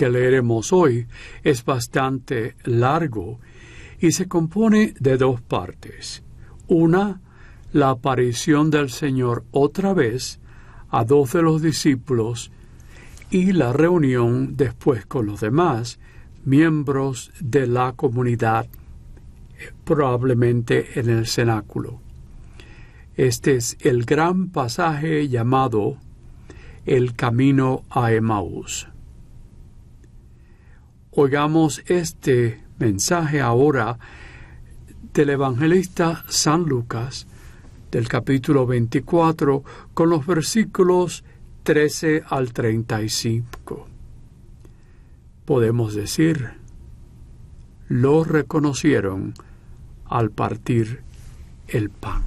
que leeremos hoy es bastante largo y se compone de dos partes. Una, la aparición del Señor otra vez a dos de los discípulos y la reunión después con los demás miembros de la comunidad, probablemente en el cenáculo. Este es el gran pasaje llamado El camino a Emaús. Oigamos este mensaje ahora del evangelista San Lucas, del capítulo 24, con los versículos 13 al 35. Podemos decir, lo reconocieron al partir el pan.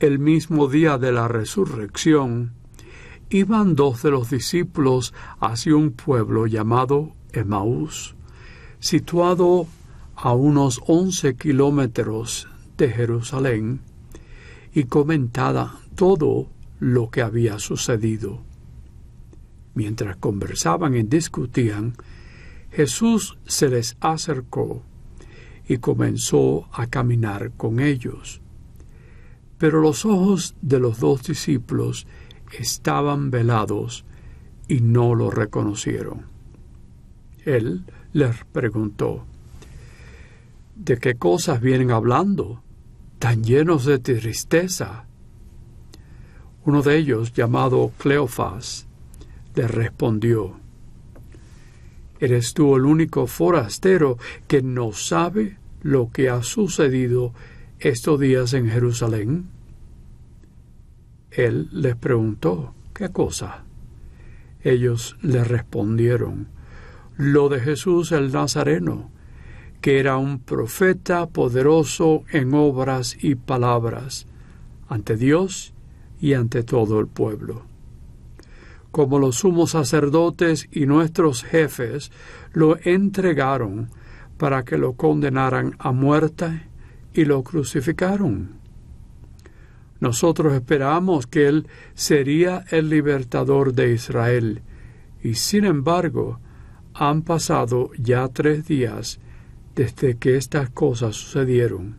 El mismo día de la resurrección, iban dos de los discípulos hacia un pueblo llamado Emaús, situado a unos once kilómetros de Jerusalén, y comentada todo lo que había sucedido. Mientras conversaban y discutían, Jesús se les acercó y comenzó a caminar con ellos. Pero los ojos de los dos discípulos estaban velados y no lo reconocieron. Él les preguntó, ¿De qué cosas vienen hablando, tan llenos de tristeza? Uno de ellos, llamado Cleofas, le respondió, ¿Eres tú el único forastero que no sabe lo que ha sucedido estos días en Jerusalén? Él les preguntó, ¿qué cosa? Ellos le respondieron, lo de Jesús el Nazareno, que era un profeta poderoso en obras y palabras, ante Dios y ante todo el pueblo. Como los sumos sacerdotes y nuestros jefes lo entregaron para que lo condenaran a muerte y lo crucificaron. Nosotros esperamos que Él sería el libertador de Israel, y sin embargo han pasado ya tres días desde que estas cosas sucedieron.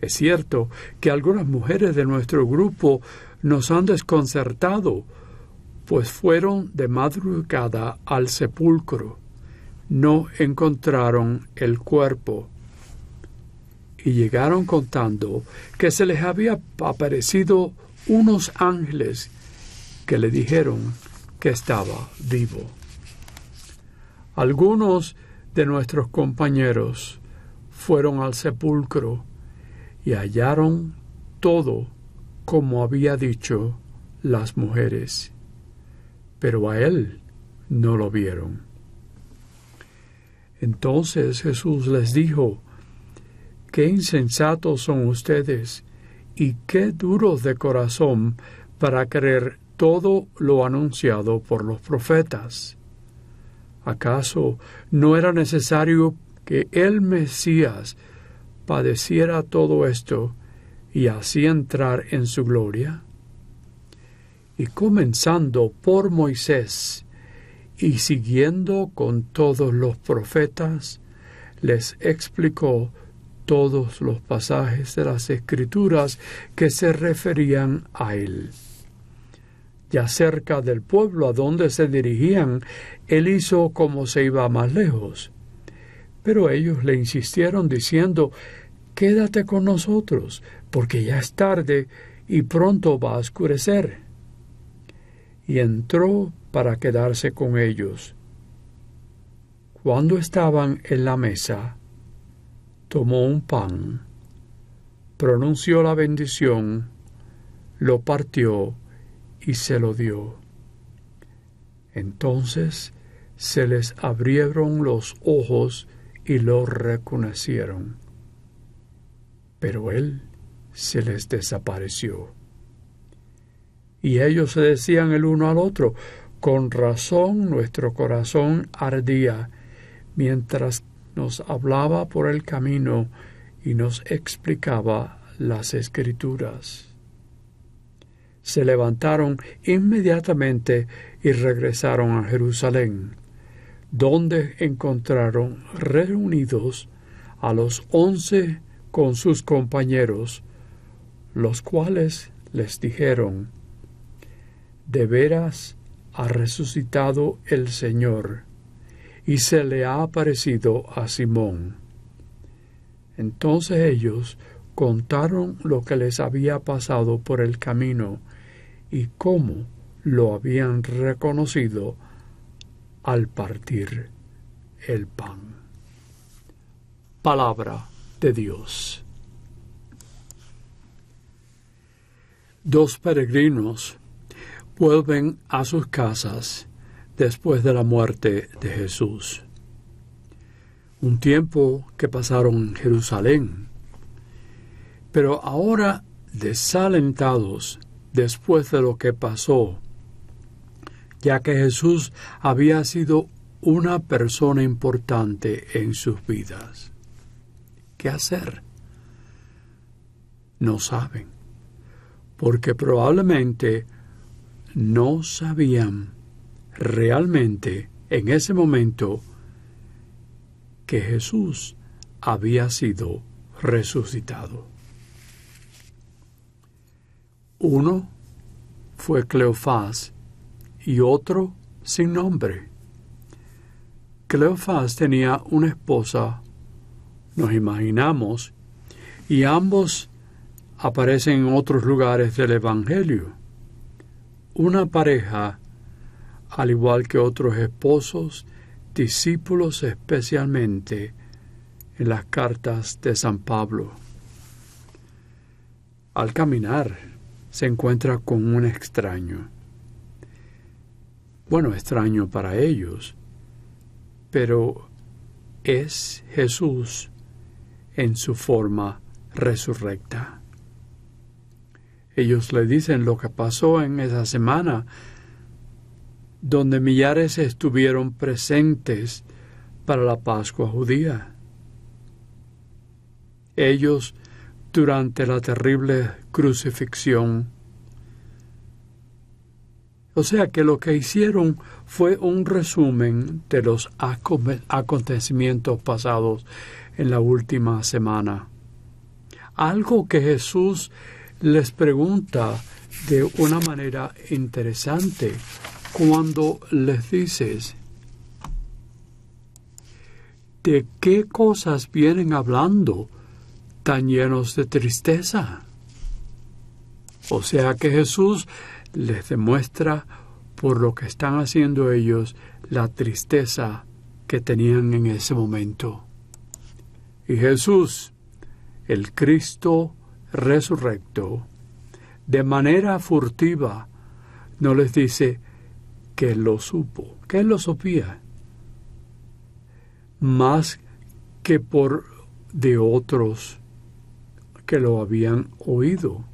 Es cierto que algunas mujeres de nuestro grupo nos han desconcertado, pues fueron de madrugada al sepulcro. No encontraron el cuerpo y llegaron contando que se les había aparecido unos ángeles que le dijeron que estaba vivo. Algunos de nuestros compañeros fueron al sepulcro y hallaron todo como había dicho las mujeres, pero a él no lo vieron. Entonces Jesús les dijo, qué insensatos son ustedes y qué duros de corazón para creer todo lo anunciado por los profetas. ¿Acaso no era necesario que el Mesías padeciera todo esto y así entrar en su gloria? Y comenzando por Moisés y siguiendo con todos los profetas, les explicó todos los pasajes de las Escrituras que se referían a él. Ya cerca del pueblo a donde se dirigían, él hizo como se iba más lejos. Pero ellos le insistieron diciendo Quédate con nosotros, porque ya es tarde y pronto va a oscurecer. Y entró para quedarse con ellos. Cuando estaban en la mesa, tomó un pan, pronunció la bendición, lo partió y se lo dio. Entonces se les abrieron los ojos y lo reconocieron. Pero él se les desapareció. Y ellos se decían el uno al otro, con razón nuestro corazón ardía mientras nos hablaba por el camino y nos explicaba las escrituras. Se levantaron inmediatamente y regresaron a Jerusalén, donde encontraron reunidos a los once con sus compañeros, los cuales les dijeron, De veras ha resucitado el Señor, y se le ha aparecido a Simón. Entonces ellos contaron lo que les había pasado por el camino y cómo lo habían reconocido al partir el pan. Palabra de Dios. Dos peregrinos vuelven a sus casas después de la muerte de Jesús. Un tiempo que pasaron en Jerusalén, pero ahora desalentados después de lo que pasó, ya que Jesús había sido una persona importante en sus vidas. ¿Qué hacer? No saben, porque probablemente no sabían realmente en ese momento que Jesús había sido resucitado. Uno fue Cleofás y otro sin nombre. Cleofás tenía una esposa, nos imaginamos, y ambos aparecen en otros lugares del Evangelio. Una pareja, al igual que otros esposos, discípulos especialmente, en las cartas de San Pablo. Al caminar, se encuentra con un extraño. Bueno, extraño para ellos, pero es Jesús en su forma resurrecta. Ellos le dicen lo que pasó en esa semana, donde millares estuvieron presentes para la Pascua judía. Ellos durante la terrible crucifixión. O sea que lo que hicieron fue un resumen de los acontecimientos pasados en la última semana. Algo que Jesús les pregunta de una manera interesante cuando les dices, ¿de qué cosas vienen hablando? tan llenos de tristeza. O sea que Jesús les demuestra por lo que están haciendo ellos la tristeza que tenían en ese momento. Y Jesús, el Cristo resurrecto, de manera furtiva, no les dice que lo supo, que él lo supía, más que por de otros que lo habían oído,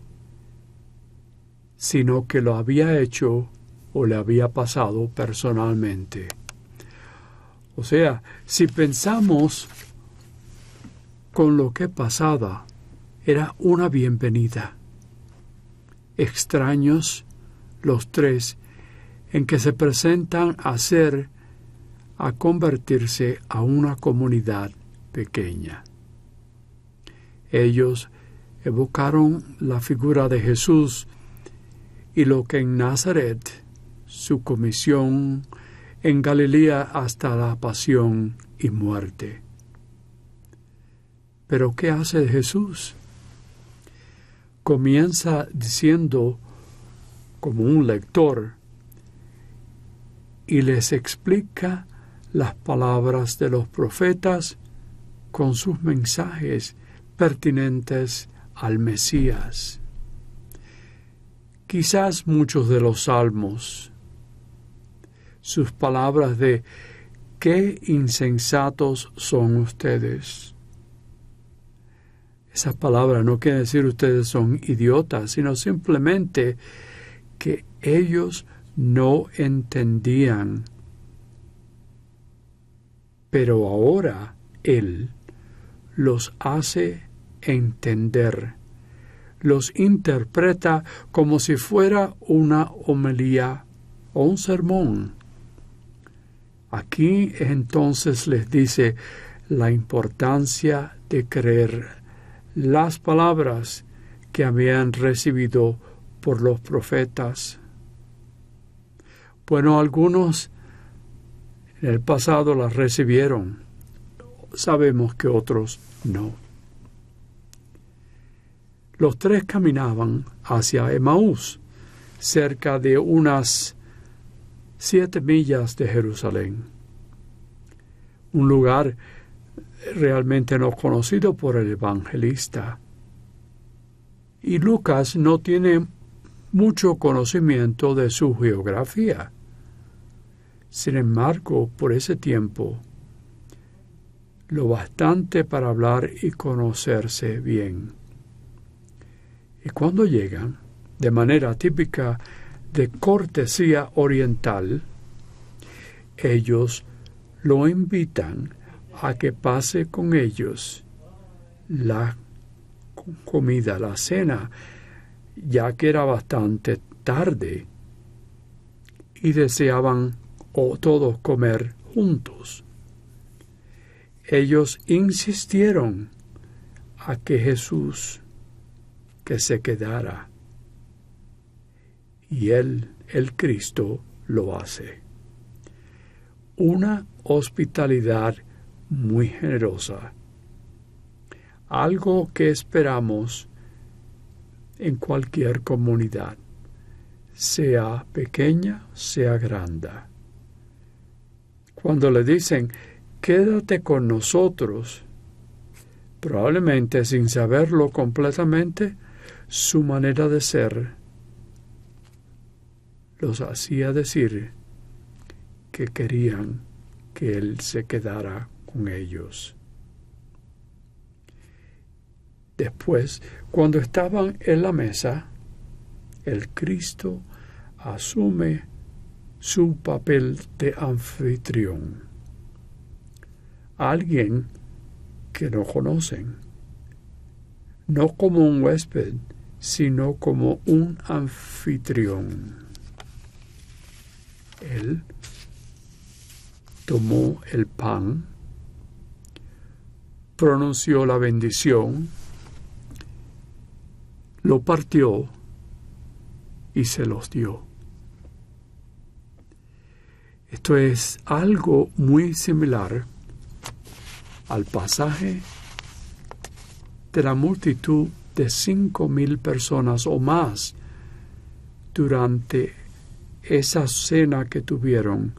sino que lo había hecho o le había pasado personalmente. O sea, si pensamos con lo que pasaba, era una bienvenida. Extraños los tres en que se presentan a ser, a convertirse a una comunidad pequeña. Ellos evocaron la figura de Jesús y lo que en Nazaret, su comisión en Galilea hasta la pasión y muerte. Pero ¿qué hace Jesús? Comienza diciendo, como un lector, y les explica las palabras de los profetas con sus mensajes pertinentes al Mesías. Quizás muchos de los salmos, sus palabras de qué insensatos son ustedes. Esa palabra no quiere decir ustedes son idiotas, sino simplemente que ellos no entendían. Pero ahora Él los hace entender, los interpreta como si fuera una homilía o un sermón. Aquí entonces les dice la importancia de creer las palabras que habían recibido por los profetas. Bueno, algunos en el pasado las recibieron, sabemos que otros no. Los tres caminaban hacia Emaús, cerca de unas siete millas de Jerusalén, un lugar realmente no conocido por el evangelista. Y Lucas no tiene mucho conocimiento de su geografía. Sin embargo, por ese tiempo, lo bastante para hablar y conocerse bien. Y cuando llegan, de manera típica de cortesía oriental, ellos lo invitan a que pase con ellos la comida, la cena, ya que era bastante tarde y deseaban o todos comer juntos. Ellos insistieron a que Jesús que se quedara y él, el Cristo, lo hace. Una hospitalidad muy generosa, algo que esperamos en cualquier comunidad, sea pequeña, sea grande. Cuando le dicen, quédate con nosotros, probablemente sin saberlo completamente, su manera de ser los hacía decir que querían que Él se quedara con ellos. Después, cuando estaban en la mesa, el Cristo asume su papel de anfitrión. Alguien que no conocen, no como un huésped, sino como un anfitrión. Él tomó el pan, pronunció la bendición, lo partió y se los dio. Esto es algo muy similar al pasaje de la multitud de cinco mil personas o más durante esa cena que tuvieron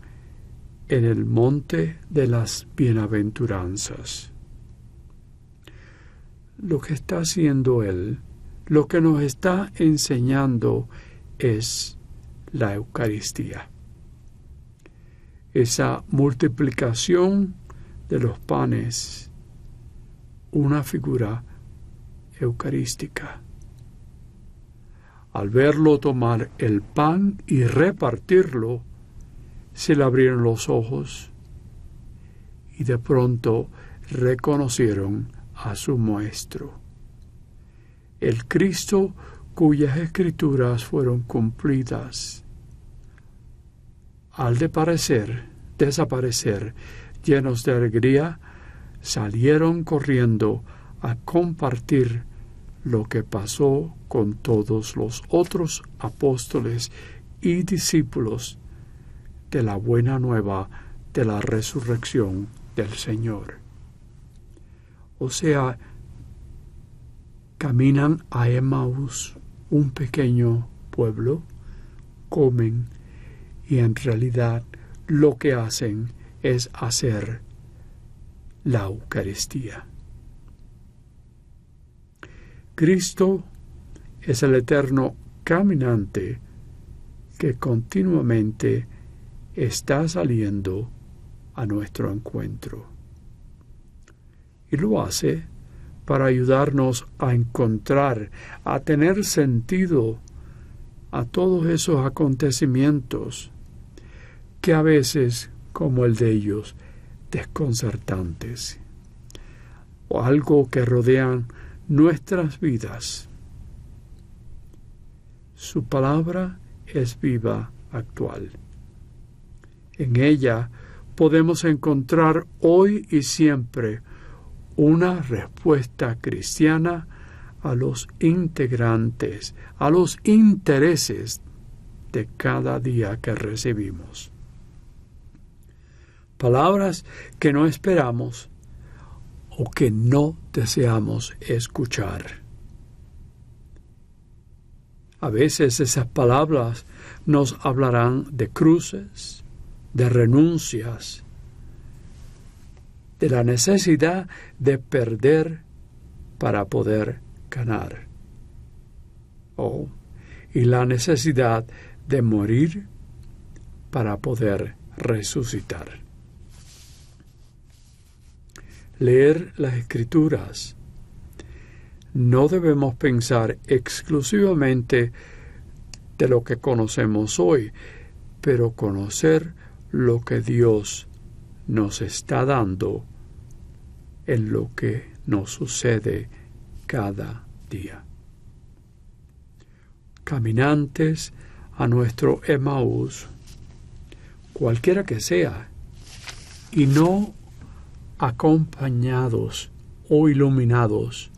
en el monte de las bienaventuranzas. Lo que está haciendo Él, lo que nos está enseñando es la Eucaristía. Esa multiplicación de los panes, una figura eucarística al verlo tomar el pan y repartirlo, se le abrieron los ojos y de pronto reconocieron a su Maestro. El Cristo cuyas escrituras fueron cumplidas. Al de parecer, desaparecer, llenos de alegría, salieron corriendo a compartir lo que pasó con todos los otros apóstoles y discípulos de la buena nueva de la resurrección del Señor. O sea, caminan a Emmaus, un pequeño pueblo, comen y en realidad lo que hacen es hacer la Eucaristía. Cristo es el eterno caminante que continuamente está saliendo a nuestro encuentro. Y lo hace para ayudarnos a encontrar, a tener sentido a todos esos acontecimientos que a veces, como el de ellos, desconcertantes, o algo que rodean nuestras vidas. Su palabra es viva, actual. En ella podemos encontrar hoy y siempre una respuesta cristiana a los integrantes, a los intereses de cada día que recibimos. Palabras que no esperamos o que no deseamos escuchar. A veces esas palabras nos hablarán de cruces, de renuncias, de la necesidad de perder para poder ganar. Oh, y la necesidad de morir para poder resucitar. Leer las escrituras. No debemos pensar exclusivamente de lo que conocemos hoy, pero conocer lo que Dios nos está dando en lo que nos sucede cada día. Caminantes a nuestro Emmaús, cualquiera que sea, y no acompañados o iluminados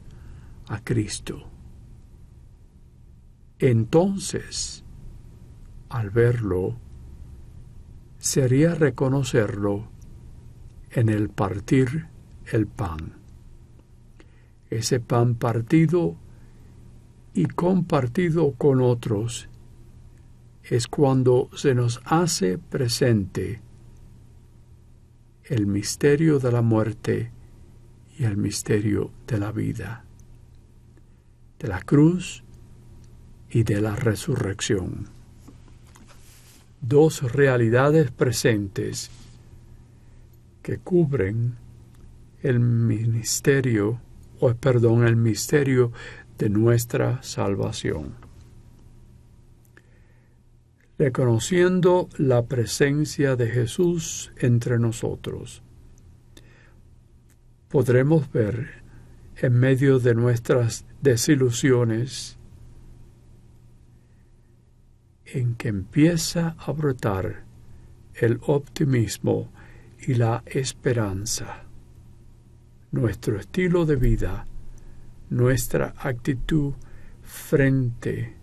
a Cristo. Entonces, al verlo, sería reconocerlo en el partir el pan. Ese pan partido y compartido con otros es cuando se nos hace presente el misterio de la muerte y el misterio de la vida, de la cruz y de la resurrección. Dos realidades presentes que cubren el ministerio, o perdón, el misterio de nuestra salvación. Reconociendo la presencia de Jesús entre nosotros, podremos ver en medio de nuestras desilusiones en que empieza a brotar el optimismo y la esperanza. Nuestro estilo de vida, nuestra actitud frente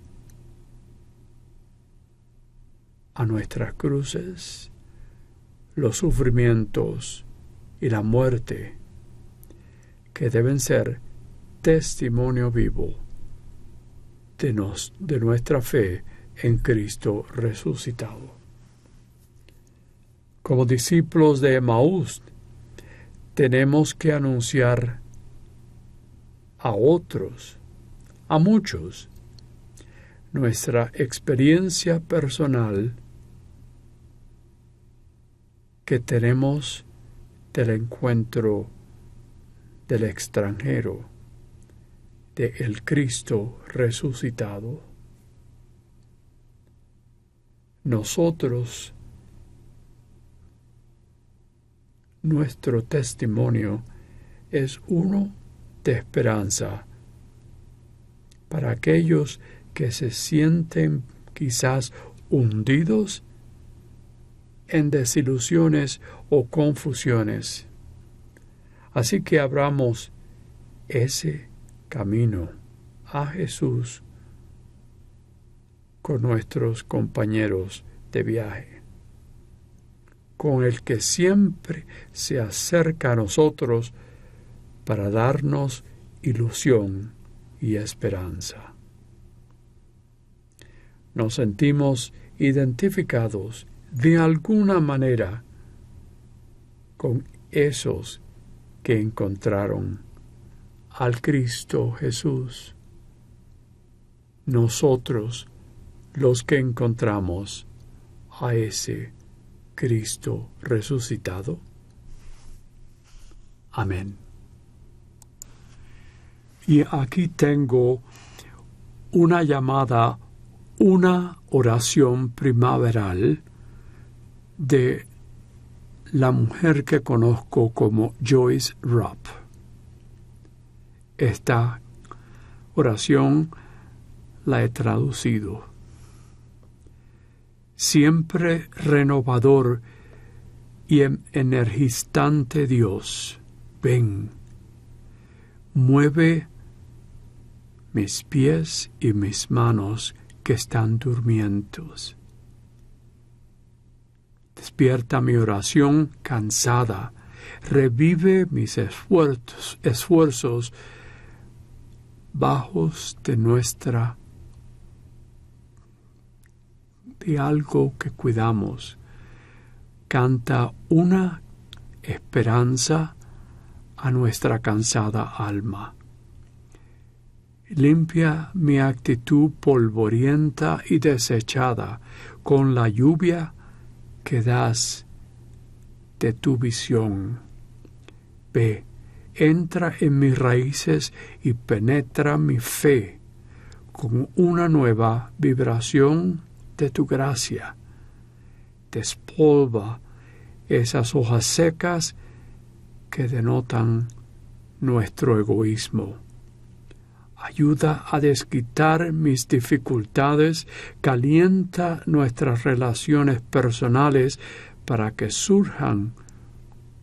a nuestras cruces, los sufrimientos y la muerte, que deben ser testimonio vivo de, nos, de nuestra fe en Cristo resucitado. Como discípulos de Emaús, tenemos que anunciar a otros, a muchos, nuestra experiencia personal que tenemos del encuentro del extranjero, de el Cristo resucitado. Nosotros nuestro testimonio es uno de esperanza para aquellos que se sienten quizás hundidos en desilusiones o confusiones. Así que abramos ese camino a Jesús con nuestros compañeros de viaje con el que siempre se acerca a nosotros para darnos ilusión y esperanza. Nos sentimos identificados de alguna manera con esos que encontraron al Cristo Jesús. Nosotros los que encontramos a ese Cristo resucitado? Amén. Y aquí tengo una llamada, una oración primaveral de la mujer que conozco como Joyce Rupp. Esta oración la he traducido. Siempre renovador y energizante Dios, ven, mueve mis pies y mis manos que están durmientos. Despierta mi oración cansada, revive mis esfuerzos, esfuerzos bajos de nuestra de algo que cuidamos. Canta una esperanza a nuestra cansada alma. Limpia mi actitud polvorienta y desechada con la lluvia que das de tu visión. Ve, entra en mis raíces y penetra mi fe con una nueva vibración de tu gracia. Despolva esas hojas secas que denotan nuestro egoísmo. Ayuda a desquitar mis dificultades, calienta nuestras relaciones personales para que surjan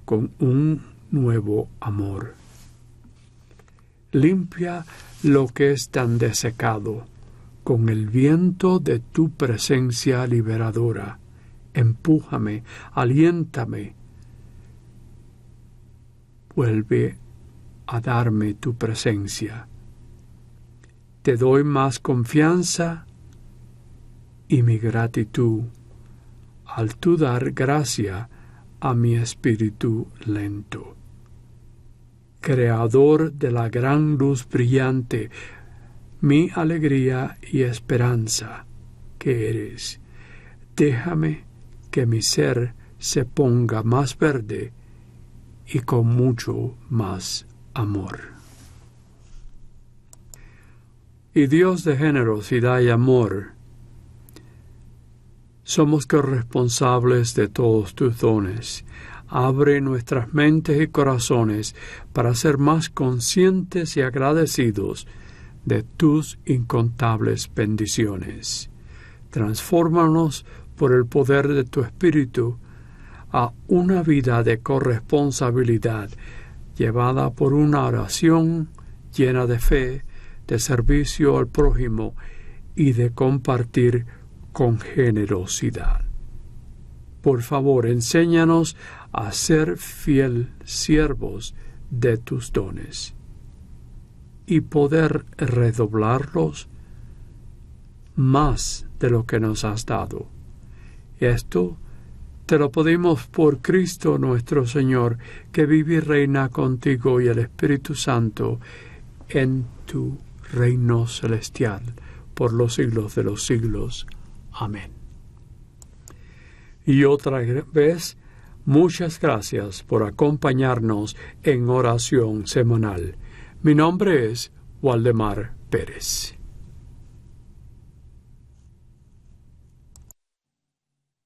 con un nuevo amor. Limpia lo que es tan desecado con el viento de tu presencia liberadora. Empújame, aliéntame. Vuelve a darme tu presencia. Te doy más confianza y mi gratitud al tú dar gracia a mi espíritu lento. Creador de la gran luz brillante, mi alegría y esperanza que eres. Déjame que mi ser se ponga más verde y con mucho más amor. Y Dios de generosidad y amor, somos corresponsables de todos tus dones. Abre nuestras mentes y corazones para ser más conscientes y agradecidos de tus incontables bendiciones. Transfórmanos por el poder de tu Espíritu a una vida de corresponsabilidad llevada por una oración llena de fe, de servicio al prójimo y de compartir con generosidad. Por favor, enséñanos a ser fiel siervos de tus dones y poder redoblarlos más de lo que nos has dado. Esto te lo pedimos por Cristo nuestro Señor, que vive y reina contigo y el Espíritu Santo en tu reino celestial por los siglos de los siglos. Amén. Y otra vez, muchas gracias por acompañarnos en oración semanal. Mi nombre es Waldemar Pérez.